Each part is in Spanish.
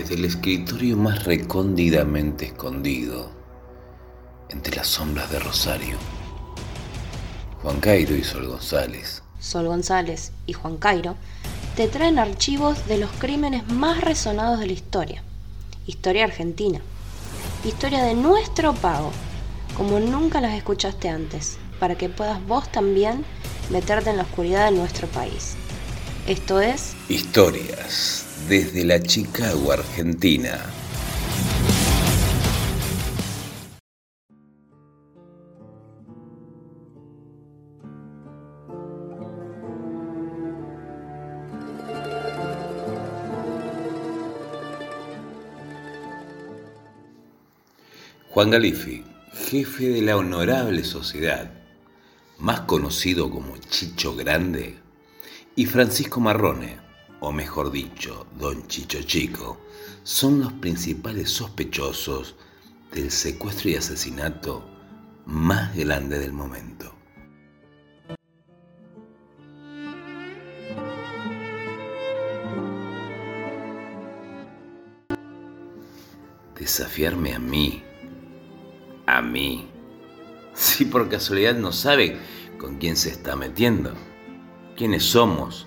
desde el escritorio más recóndidamente escondido, entre las sombras de Rosario. Juan Cairo y Sol González. Sol González y Juan Cairo te traen archivos de los crímenes más resonados de la historia. Historia argentina. Historia de nuestro pago, como nunca las escuchaste antes, para que puedas vos también meterte en la oscuridad de nuestro país. Esto es... Historias desde la Chicago, Argentina. Juan Galifi, jefe de la Honorable Sociedad, más conocido como Chicho Grande, y Francisco Marrone, o mejor dicho, Don Chicho Chico, son los principales sospechosos del secuestro y asesinato más grande del momento. Desafiarme a mí, a mí, si por casualidad no sabe con quién se está metiendo, quiénes somos,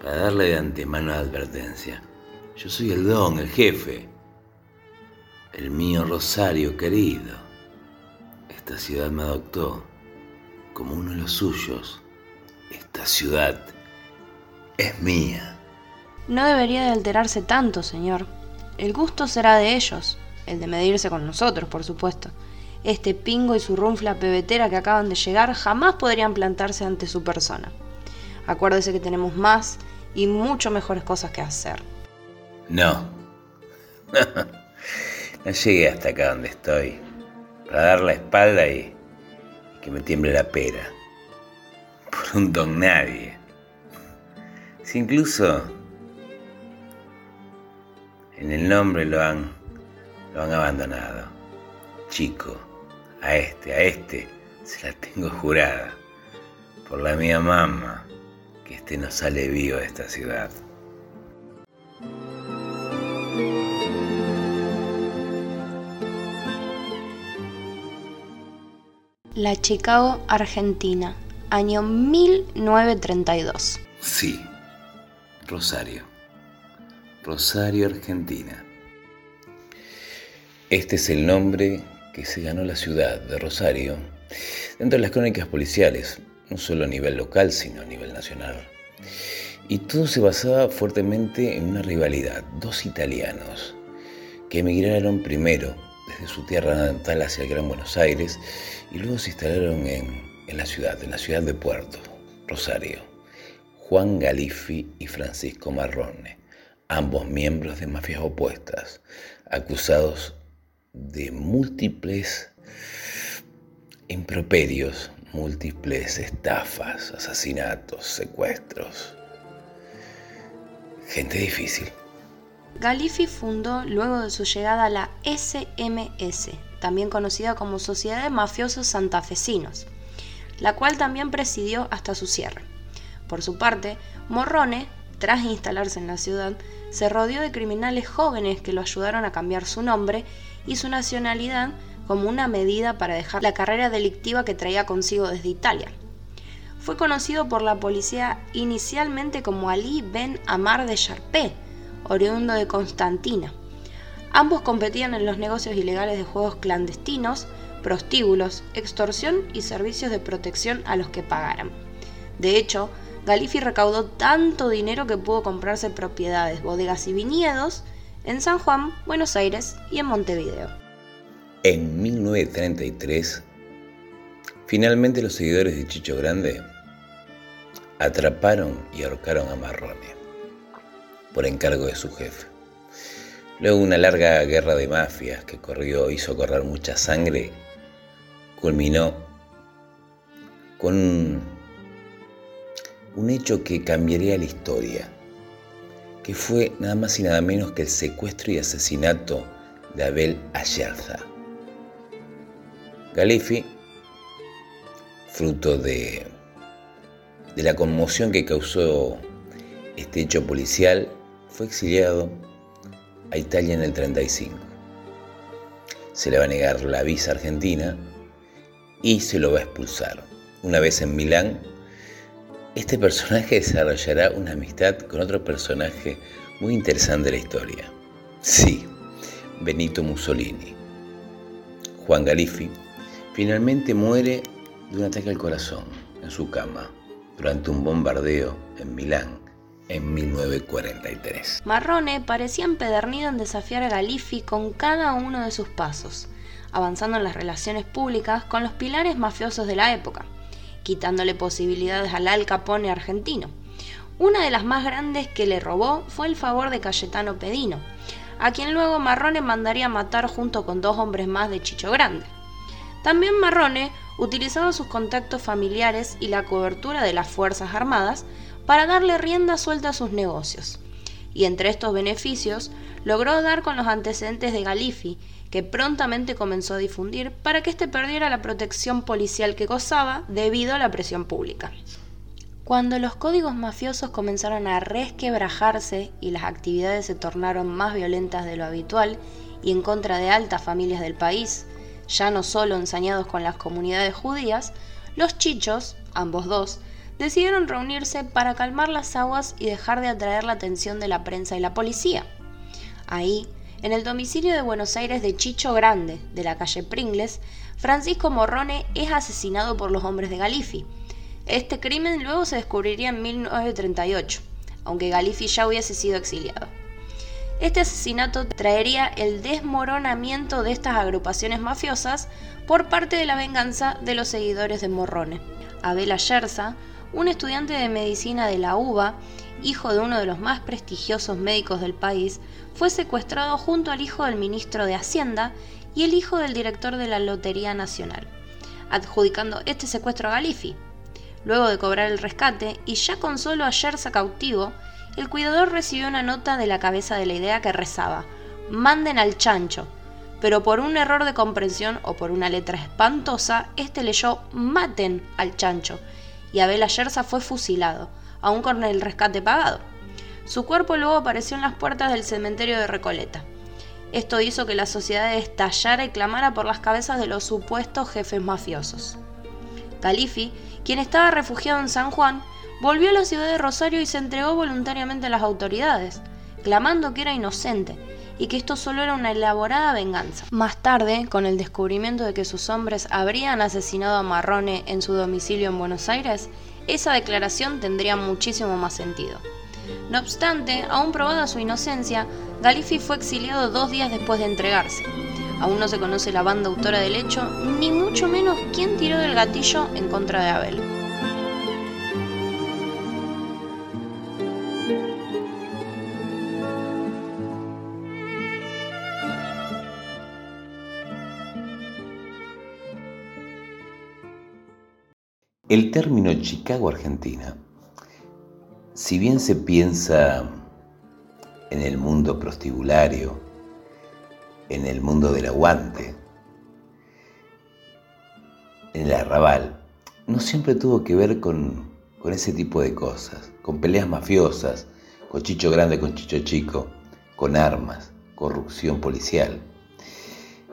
para darle de antemano advertencia. Yo soy el don, el jefe, el mío Rosario querido. Esta ciudad me adoptó como uno de los suyos. Esta ciudad es mía. No debería de alterarse tanto, señor. El gusto será de ellos, el de medirse con nosotros, por supuesto. Este pingo y su runfla pebetera que acaban de llegar jamás podrían plantarse ante su persona. Acuérdese que tenemos más y mucho mejores cosas que hacer. No. no llegué hasta acá donde estoy. Para dar la espalda y, que me tiemble la pera. Por un don nadie. Si incluso en el nombre lo han, lo han abandonado. Chico, a este, a este, se la tengo jurada. Por la mía mamá que este no sale vivo de esta ciudad. La Chicago, Argentina, año 1932. Sí, Rosario. Rosario, Argentina. Este es el nombre que se ganó la ciudad de Rosario dentro de las crónicas policiales, no solo a nivel local, sino a nivel nacional. Y todo se basaba fuertemente en una rivalidad, dos italianos que emigraron primero desde su tierra natal hacia el Gran Buenos Aires y luego se instalaron en, en la ciudad, en la ciudad de Puerto, Rosario, Juan Galifi y Francisco Marrone, ambos miembros de mafias opuestas, acusados de múltiples improperios múltiples estafas, asesinatos, secuestros. Gente difícil. Galifi fundó luego de su llegada la SMS, también conocida como Sociedad de Mafiosos Santafesinos, la cual también presidió hasta su cierre. Por su parte, Morrone, tras instalarse en la ciudad, se rodeó de criminales jóvenes que lo ayudaron a cambiar su nombre y su nacionalidad como una medida para dejar la carrera delictiva que traía consigo desde Italia. Fue conocido por la policía inicialmente como Ali Ben Amar de Charpé, oriundo de Constantina. Ambos competían en los negocios ilegales de juegos clandestinos, prostíbulos, extorsión y servicios de protección a los que pagaran. De hecho, Galifi recaudó tanto dinero que pudo comprarse propiedades, bodegas y viñedos en San Juan, Buenos Aires y en Montevideo. En 1933, finalmente los seguidores de Chicho Grande atraparon y ahorcaron a Marrone por encargo de su jefe. Luego una larga guerra de mafias que corrió, hizo correr mucha sangre, culminó con un, un hecho que cambiaría la historia, que fue nada más y nada menos que el secuestro y asesinato de Abel Ayerza. Galifi, fruto de, de la conmoción que causó este hecho policial, fue exiliado a Italia en el 35. Se le va a negar la visa argentina y se lo va a expulsar. Una vez en Milán, este personaje desarrollará una amistad con otro personaje muy interesante de la historia. Sí, Benito Mussolini. Juan Galifi finalmente muere de un ataque al corazón en su cama durante un bombardeo en Milán en 1943. Marrone parecía empedernido en desafiar a Galifi con cada uno de sus pasos, avanzando en las relaciones públicas con los pilares mafiosos de la época, quitándole posibilidades al Al Capone argentino. Una de las más grandes que le robó fue el favor de Cayetano Pedino, a quien luego Marrone mandaría matar junto con dos hombres más de Chicho Grande. También Marrone utilizaba sus contactos familiares y la cobertura de las Fuerzas Armadas para darle rienda suelta a sus negocios. Y entre estos beneficios, logró dar con los antecedentes de Galifi, que prontamente comenzó a difundir para que éste perdiera la protección policial que gozaba debido a la presión pública. Cuando los códigos mafiosos comenzaron a resquebrajarse y las actividades se tornaron más violentas de lo habitual y en contra de altas familias del país, ya no solo ensañados con las comunidades judías, los chichos, ambos dos, decidieron reunirse para calmar las aguas y dejar de atraer la atención de la prensa y la policía. Ahí, en el domicilio de Buenos Aires de Chicho Grande, de la calle Pringles, Francisco Morrone es asesinado por los hombres de Galifi. Este crimen luego se descubriría en 1938, aunque Galifi ya hubiese sido exiliado. Este asesinato traería el desmoronamiento de estas agrupaciones mafiosas por parte de la venganza de los seguidores de Morrone. Abel Ayerza, un estudiante de medicina de la UBA, hijo de uno de los más prestigiosos médicos del país, fue secuestrado junto al hijo del ministro de Hacienda y el hijo del director de la Lotería Nacional, adjudicando este secuestro a Galifi. Luego de cobrar el rescate y ya con solo a cautivo, el cuidador recibió una nota de la cabeza de la idea que rezaba, manden al chancho, pero por un error de comprensión o por una letra espantosa, este leyó maten al chancho, y Abel Ayerza fue fusilado, aún con el rescate pagado. Su cuerpo luego apareció en las puertas del cementerio de Recoleta. Esto hizo que la sociedad estallara y clamara por las cabezas de los supuestos jefes mafiosos. Califi, quien estaba refugiado en San Juan, volvió a la ciudad de Rosario y se entregó voluntariamente a las autoridades, clamando que era inocente y que esto solo era una elaborada venganza. Más tarde, con el descubrimiento de que sus hombres habrían asesinado a Marrone en su domicilio en Buenos Aires, esa declaración tendría muchísimo más sentido. No obstante, aún probada su inocencia, Galifi fue exiliado dos días después de entregarse. Aún no se conoce la banda autora del hecho, ni mucho menos quién tiró del gatillo en contra de Abel. El término Chicago Argentina, si bien se piensa en el mundo prostibulario, en el mundo del aguante, en el arrabal, no siempre tuvo que ver con, con ese tipo de cosas, con peleas mafiosas, con chicho grande con chicho chico, con armas, corrupción policial.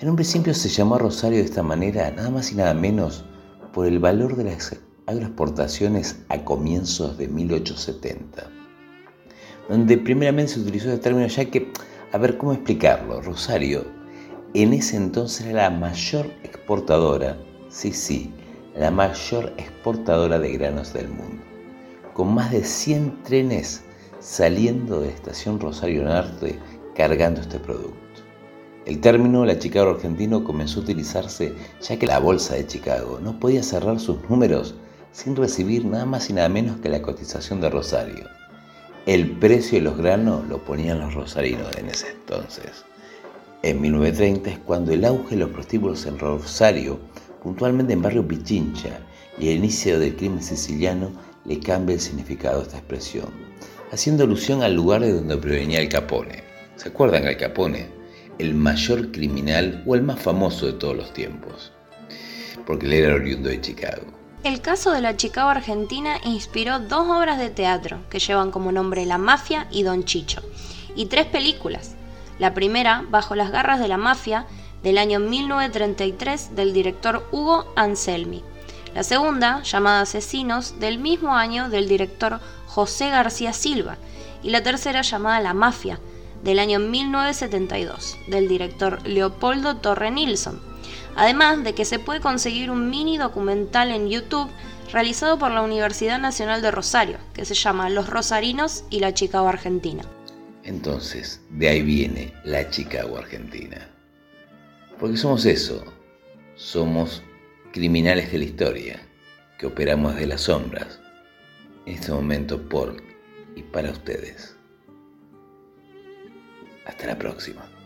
En un principio se llamó Rosario de esta manera, nada más y nada menos por el valor de las agroexportaciones a comienzos de 1870, donde primeramente se utilizó este término ya que, a ver, ¿cómo explicarlo? Rosario en ese entonces era la mayor exportadora, sí, sí, la mayor exportadora de granos del mundo, con más de 100 trenes saliendo de la estación Rosario Norte cargando este producto. El término la Chicago argentino comenzó a utilizarse ya que la bolsa de Chicago no podía cerrar sus números sin recibir nada más y nada menos que la cotización de Rosario. El precio de los granos lo ponían los rosarinos en ese entonces. En 1930 es cuando el auge de los prostíbulos en Rosario, puntualmente en barrio Pichincha, y el inicio del crimen siciliano le cambia el significado a esta expresión, haciendo alusión al lugar de donde provenía el Capone. ¿Se acuerdan del Capone? el mayor criminal o el más famoso de todos los tiempos, porque él era oriundo de Chicago. El caso de la Chicago Argentina inspiró dos obras de teatro que llevan como nombre La Mafia y Don Chicho, y tres películas. La primera, Bajo las garras de la mafia, del año 1933, del director Hugo Anselmi. La segunda, llamada Asesinos, del mismo año del director José García Silva. Y la tercera, llamada La Mafia, del año 1972, del director Leopoldo Torre Nilsson. Además de que se puede conseguir un mini documental en YouTube realizado por la Universidad Nacional de Rosario, que se llama Los Rosarinos y la Chicago Argentina. Entonces, de ahí viene la Chicago Argentina. Porque somos eso, somos criminales de la historia, que operamos de las sombras, en este momento por y para ustedes. Hasta la próxima.